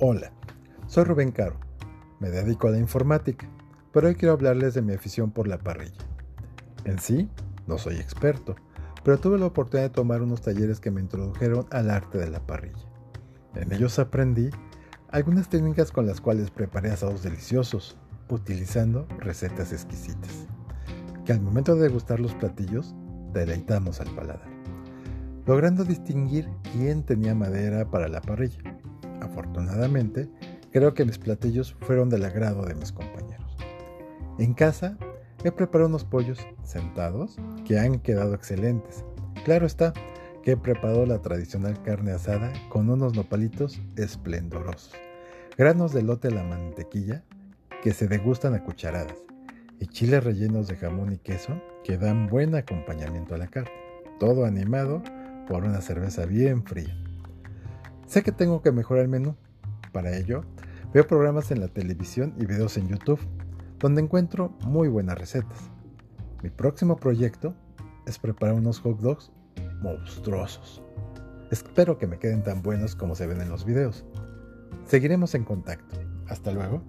Hola, soy Rubén Caro. Me dedico a la informática, pero hoy quiero hablarles de mi afición por la parrilla. En sí, no soy experto, pero tuve la oportunidad de tomar unos talleres que me introdujeron al arte de la parrilla. En ellos aprendí algunas técnicas con las cuales preparé asados deliciosos, utilizando recetas exquisitas, que al momento de degustar los platillos deleitamos al paladar, logrando distinguir quién tenía madera para la parrilla Afortunadamente, creo que mis platillos fueron del agrado de mis compañeros. En casa, he preparado unos pollos sentados que han quedado excelentes. Claro está que he preparado la tradicional carne asada con unos nopalitos esplendorosos, granos de lote a la mantequilla que se degustan a cucharadas y chiles rellenos de jamón y queso que dan buen acompañamiento a la carne, todo animado por una cerveza bien fría. Sé que tengo que mejorar el menú. Para ello, veo programas en la televisión y videos en YouTube, donde encuentro muy buenas recetas. Mi próximo proyecto es preparar unos hot dogs monstruosos. Espero que me queden tan buenos como se ven en los videos. Seguiremos en contacto. Hasta luego.